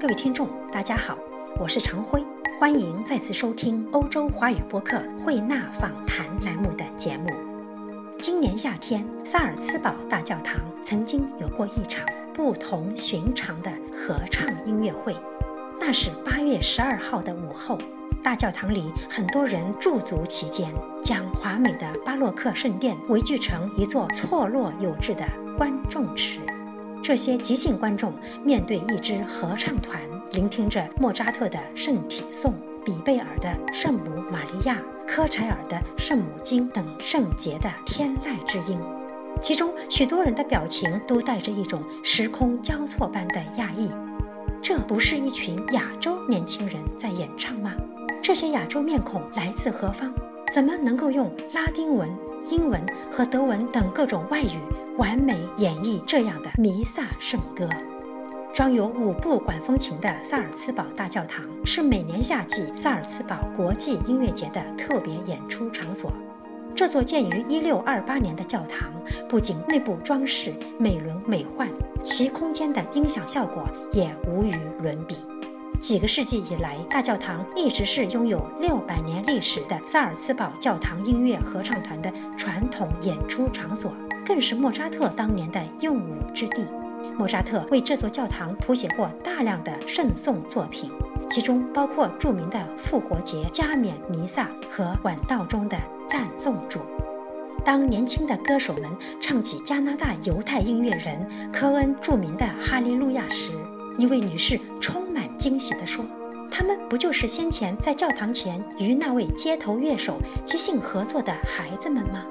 各位听众，大家好，我是常辉，欢迎再次收听欧洲华语播客慧纳访谈栏目的节目。今年夏天，萨尔茨堡大教堂曾经有过一场不同寻常的合唱音乐会。那是八月十二号的午后，大教堂里很多人驻足其间，将华美的巴洛克圣殿围聚成一座错落有致的观众池。这些即兴观众面对一支合唱团，聆听着莫扎特的《圣体颂》、比贝尔的《圣母玛利亚》、科柴尔的《圣母经》等圣洁的天籁之音，其中许多人的表情都带着一种时空交错般的讶异。这不是一群亚洲年轻人在演唱吗？这些亚洲面孔来自何方？怎么能够用拉丁文、英文和德文等各种外语？完美演绎这样的弥撒圣歌，装有五部管风琴的萨尔茨堡大教堂是每年夏季萨尔茨堡国际音乐节的特别演出场所。这座建于1628年的教堂，不仅内部装饰美轮美奂，其空间的音响效果也无与伦比。几个世纪以来，大教堂一直是拥有六百年历史的萨尔茨堡教堂音乐合唱团的传统演出场所。更是莫扎特当年的用武之地。莫扎特为这座教堂谱写过大量的圣颂作品，其中包括著名的复活节加冕弥撒和晚道中的赞颂主。当年轻的歌手们唱起加拿大犹太音乐人科恩著名的《哈利路亚》时，一位女士充满惊喜地说：“他们不就是先前在教堂前与那位街头乐手即兴合作的孩子们吗？”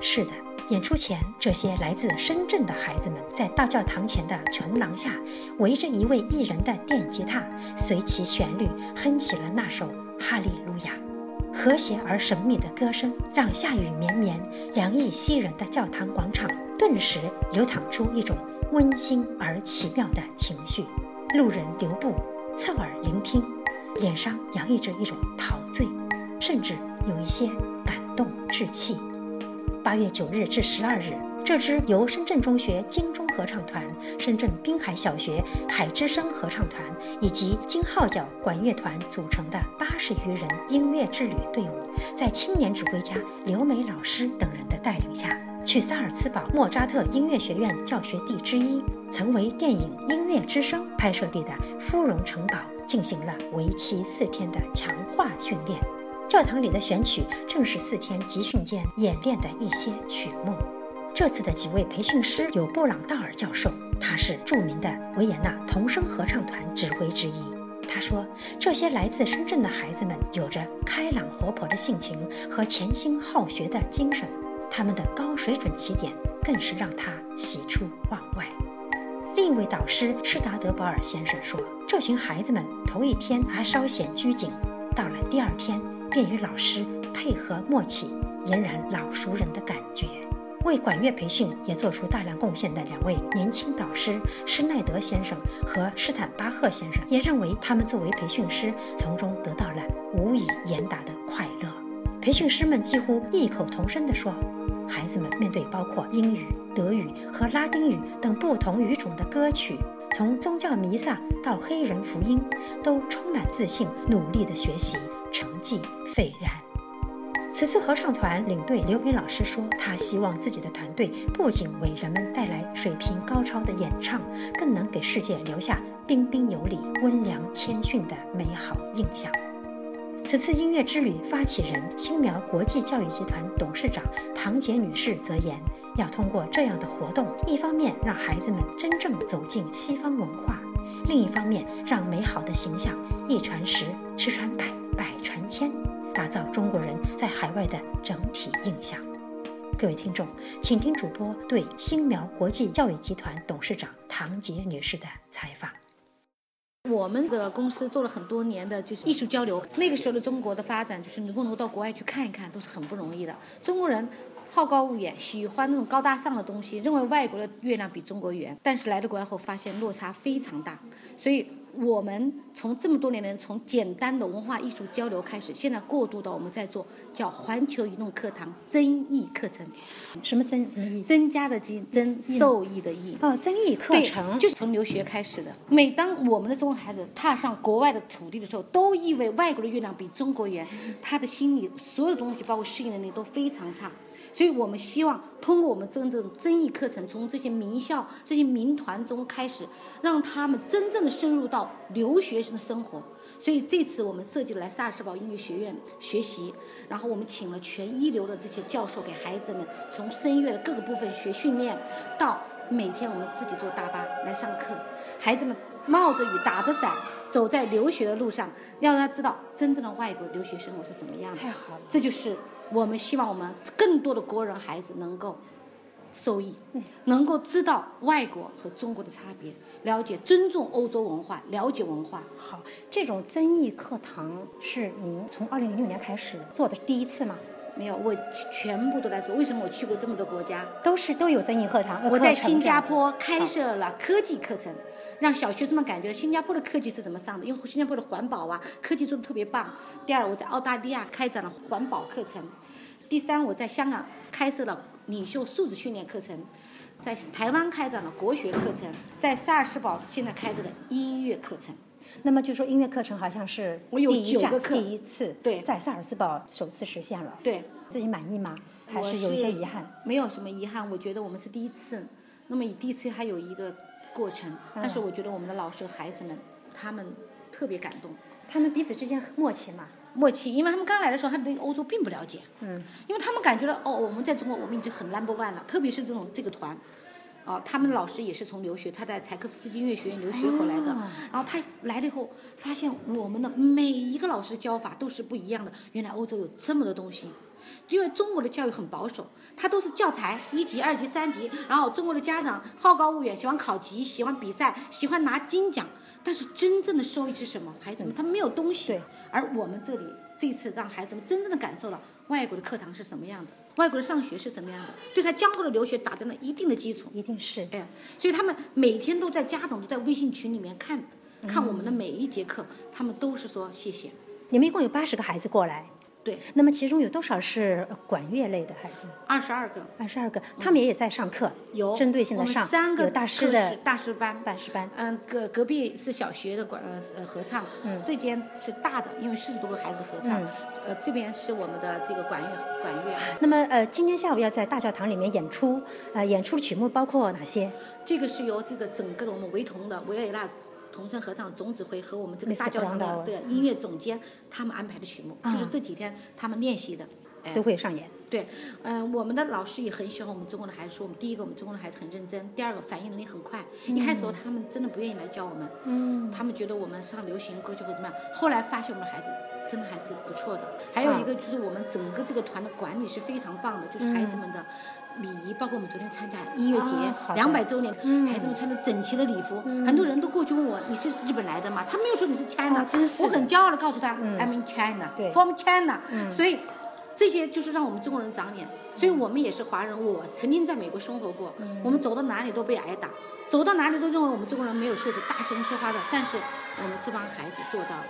是的。演出前，这些来自深圳的孩子们在大教堂前的穹廊下，围着一位艺人的电吉他，随其旋律哼起了那首《哈利路亚》。和谐而神秘的歌声，让下雨绵绵、凉意袭人的教堂广场顿时流淌出一种温馨而奇妙的情绪。路人留步，侧耳聆听，脸上洋溢着一种陶醉，甚至有一些感动至泣。八月九日至十二日，这支由深圳中学金钟合唱团、深圳滨海小学海之声合唱团以及金号角管乐团组成的八十余人音乐之旅队伍，在青年指挥家刘梅老师等人的带领下，去萨尔茨堡莫扎特音乐学院教学地之一、曾为电影《音乐之声》拍摄地的芙蓉城堡进行了为期四天的强化训练。教堂里的选曲正是四天集训间演练的一些曲目。这次的几位培训师有布朗道尔教授，他是著名的维也纳童声合唱团指挥之一。他说，这些来自深圳的孩子们有着开朗活泼的性情和潜心好学的精神，他们的高水准起点更是让他喜出望外。另一位导师施达德保尔先生说，这群孩子们头一天还稍显拘谨，到了第二天。便与老师配合默契，俨然老熟人的感觉。为管乐培训也做出大量贡献的两位年轻导师施耐德先生和施坦巴赫先生，也认为他们作为培训师，从中得到了无以言达的快乐。培训师们几乎异口同声地说：“孩子们面对包括英语、德语和拉丁语等不同语种的歌曲，从宗教弥撒到黑人福音，都充满自信，努力地学习。”成绩斐然。此次合唱团领队刘平老师说：“他希望自己的团队不仅为人们带来水平高超的演唱，更能给世界留下彬彬有礼、温良谦逊的美好印象。”此次音乐之旅发起人新苗国际教育集团董事长唐杰女士则言：“要通过这样的活动，一方面让孩子们真正走进西方文化，另一方面让美好的形象一传十，十传百。”百传千，打造中国人在海外的整体印象。各位听众，请听主播对新苗国际教育集团董事长唐杰女士的采访。我们的公司做了很多年的就是艺术交流。那个时候的中国的发展，就是能不能够到国外去看一看，都是很不容易的。中国人好高骛远，喜欢那种高大上的东西，认为外国的月亮比中国圆。但是来到国外后，发现落差非常大，所以。我们从这么多年的从简单的文化艺术交流开始，现在过渡到我们在做叫环球移动课堂增益课程，什么增什么益？增加的增，增受益的益。哦，增益课对程，就是从留学开始的。每当我们的中国孩子踏上国外的土地的时候，都意味外国的月亮比中国圆，他的心里所有的东西，包括适应能力都非常差。所以我们希望通过我们真正增益课程，从这些名校、这些民团中开始，让他们真正的深入到留学生的生活。所以这次我们设计了来萨尔茨堡音乐学院学习，然后我们请了全一流的这些教授给孩子们从声乐的各个部分学训练，到每天我们自己坐大巴来上课，孩子们冒着雨打着伞走在留学的路上，让他知道真正的外国留学生活是什么样的。太好了。这就是我们希望我们更多的国人孩子能够受益，能够知道外国和中国的差别，了解、尊重欧洲文化，了解文化。好，这种增益课堂是您从二零零六年开始做的第一次吗？没有，我全部都在做。为什么我去过这么多国家？都是都有增益课堂。呃我在新加坡开设了科技课程，让小学生们感觉新加坡的科技是怎么上的，因为新加坡的环保啊，科技做的特别棒。第二，我在澳大利亚开展了环保课程。第三，我在香港开设了领袖素质训练课程，在台湾开展了国学课程，在萨尔茨堡现在开展了音乐课程。那么就说音乐课程好像是我有第九个课第一次对在萨尔茨堡首次实现了，对，自己满意吗？还是有一些遗憾？？没有什么遗憾，我觉得我们是第一次。那么以第一次还有一个过程，但嗯是我觉得我们的老师和孩子们，他们特别感动。他们彼此之间默契嘛？默契，因为他们刚来的时候，他对欧洲并不了解，嗯，因为他们感觉到哦，我们在中国我们已经很 number one 了，特别是这种这个团，哦、他们的老师也是从留学，他在柴可夫斯基音乐学院留学回来的，然后他来了以后，发现我们的每一个老师教法都是不一样的，原来欧洲有这么多东西。因为中国的教育很保守，它都是教材一级、二级、三级，然后中国的家长好高骛远，喜欢考级，喜欢比赛，喜欢拿金奖。但是真正的收益是什么？孩子们他们没有东西。而我们这里这次让孩子们真正的感受了外国的课堂是什么样的，外国的上学是怎么样的，对他将后的留学打定了一定的基础。一定是。哎，所以他们每天都在家长都在微信群里面看看我们的每一节课，他们都是说谢谢。你们一共有八十个孩子过来，对，那么其中有多少是呃管乐类的孩子？二十二个。二十二个，他们也在上课，有。针对性的上，三个有大师的大师班，大师班。嗯，隔隔壁是小学的管呃呃合唱，嗯，这间是大的，因为四十多个孩子合唱，嗯。呃，这边是我们的这个管乐管乐，那么呃，今天下午要在大教堂里面演出，呃，演出的曲目包括哪些？这个是由这个整个的我们维同的维也纳童声合唱总指挥和我们这个大教堂的音乐总监他们安排的曲目，就是这几天他们练习的。哎都会上演。对，嗯、我们的老师也很喜欢我们中国的孩子，说我们第一个，我们中国的孩子很认真；第二个，反应能力很快。一开始他们真的不愿意来教我们，嗯，他们觉得我们上流行歌曲会怎么样。后来发现我们的孩子真的还是不错的。还有一个就是我们整个这个团的管理是非常棒的，就是孩子们的礼仪，包括我们昨天参加音乐节两百周年，孩子们穿的整齐的礼服，很多人都过去问我你是日本来的吗？他没有说你是 China，、哦真是我很骄傲的告诉他、I'm in China，from China，、所以。这些就是让我们中国人长脸，所以我们也是华人。我曾经在美国生活过，我们走到哪里都被挨打，走到哪里都认为我们中国人没有素质，大声说话的。但是我们这帮孩子做到了，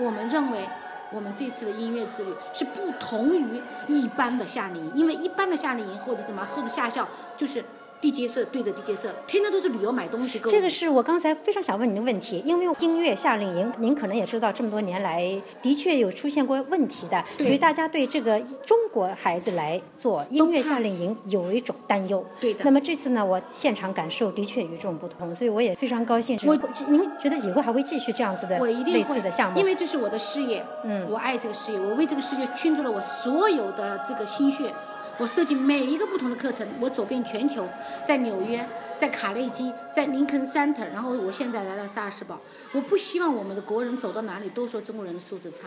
我们认为我们这次的音乐之旅是不同于一般的夏令营，因为一般的夏令营或者怎么或者夏校就是地接社对着地接社，天天都是旅游买东西购物。这个是我刚才非常想问您的问题，因为音乐夏令营，您可能也知道，这么多年来的确有出现过问题的，所以大家对这个中国孩子来做音乐夏令营有一种担忧。对的那么这次呢，我现场感受的确与众不同，所以我也非常高兴。我您觉得以后还会继续这样子的类似的项目？因为这是我的事业，嗯我爱这个事业，我为这个事业倾注了我所有的这个心血。我设计每一个不同的课程，我走遍全球，在纽约，在卡内基，在林肯 Center，然后我现在来到萨尔堡。我不希望我们的国人走到哪里都说中国人的素质差，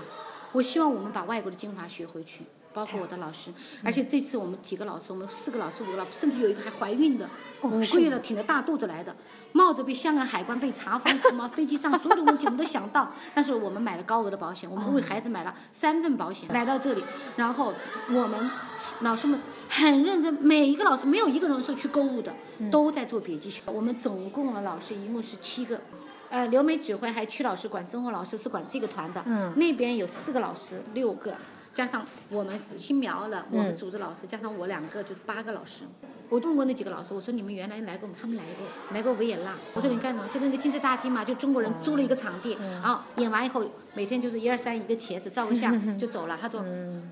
我希望我们把外国的精华学回去，包括我的老师。而且这次我们几个老师，我们四个老师，五个老师，甚至有一个还怀孕的，五个月的挺着大肚子来的，冒着被香港海关被查封，什么飞机上所有的问题我们都想到，但是我们买了高额的保险，我们为孩子买了三份保险，来到这里，然后我们老师们很认真，每一个老师没有一个人说去购物的，都在做笔记学。我们总共的老师一共是七个，呃，刘梅指挥，还有曲老师管生活老师是管这个团的。嗯那边有四个老师，六个，加上我们新苗了，我们嗯组织老师，加上我两个，就是八个老师。我问过那几个老师，我说你们原来来过吗？他们来过，来过维也纳。我说你干什么？就那个金色大厅嘛，就中国人租了一个场地，嗯然后演完以后，每天就是一二三一个茄子照个相就走了。他说，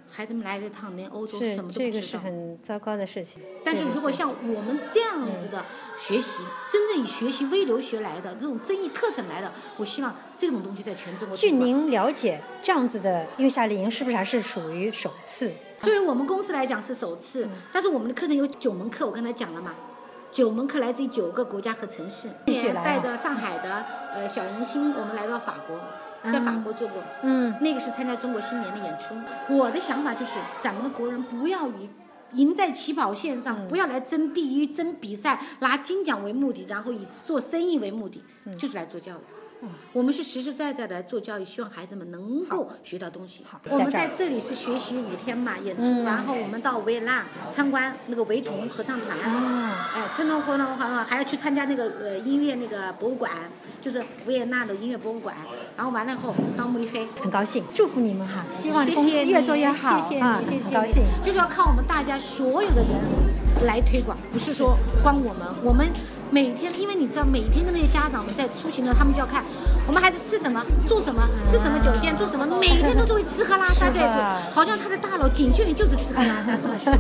孩子们来了一趟，连欧洲什么都这个是不知道。很糟糕的事情。但是如果像我们这样子的学习，真正以学习微留学来的这种争议课程来的，我希望这种东西在全中国。据您了解，这样子的因为夏令营是不是还是属于首次？作为我们公司来讲是首次，嗯。但是我们的课程有九门课，我刚才讲了嘛，九门课来自于九个国家和城市，继续来啊。带着上海的呃小迎新，我们来到法国，在法国做过，嗯，那个是参加中国新年的演出。我的想法就是，咱们的国人不要以赢在起跑线嗯。上，不要来争第一、争比赛，拿金奖为目的，然后以做生意为目的，嗯。就是来做教育。我们是实实在在的来做教育，希望孩子们能够学到东西。我们在这里是学习五天嘛，演出，嗯然后我们到维也纳参观那个维童合唱团，啊，哎，参观活动还还要去参加那个呃音乐那个博物馆，就是维也纳的音乐博物馆。然后完了以后到慕尼黑，很高兴，祝福你们哈，希望谢公司，越做越好谢谢啊，你，谢谢你很高兴。就是要靠我们大家所有的人来推广，不是说光我们，我们每天，因为你知道，每天跟那些家长们在出行的，他们就要看我们孩子吃什么、住什么、吃什么酒店、住什么，每天都是为吃喝拉撒 在做，好像他的大脑仅限于就是吃喝拉撒这么事。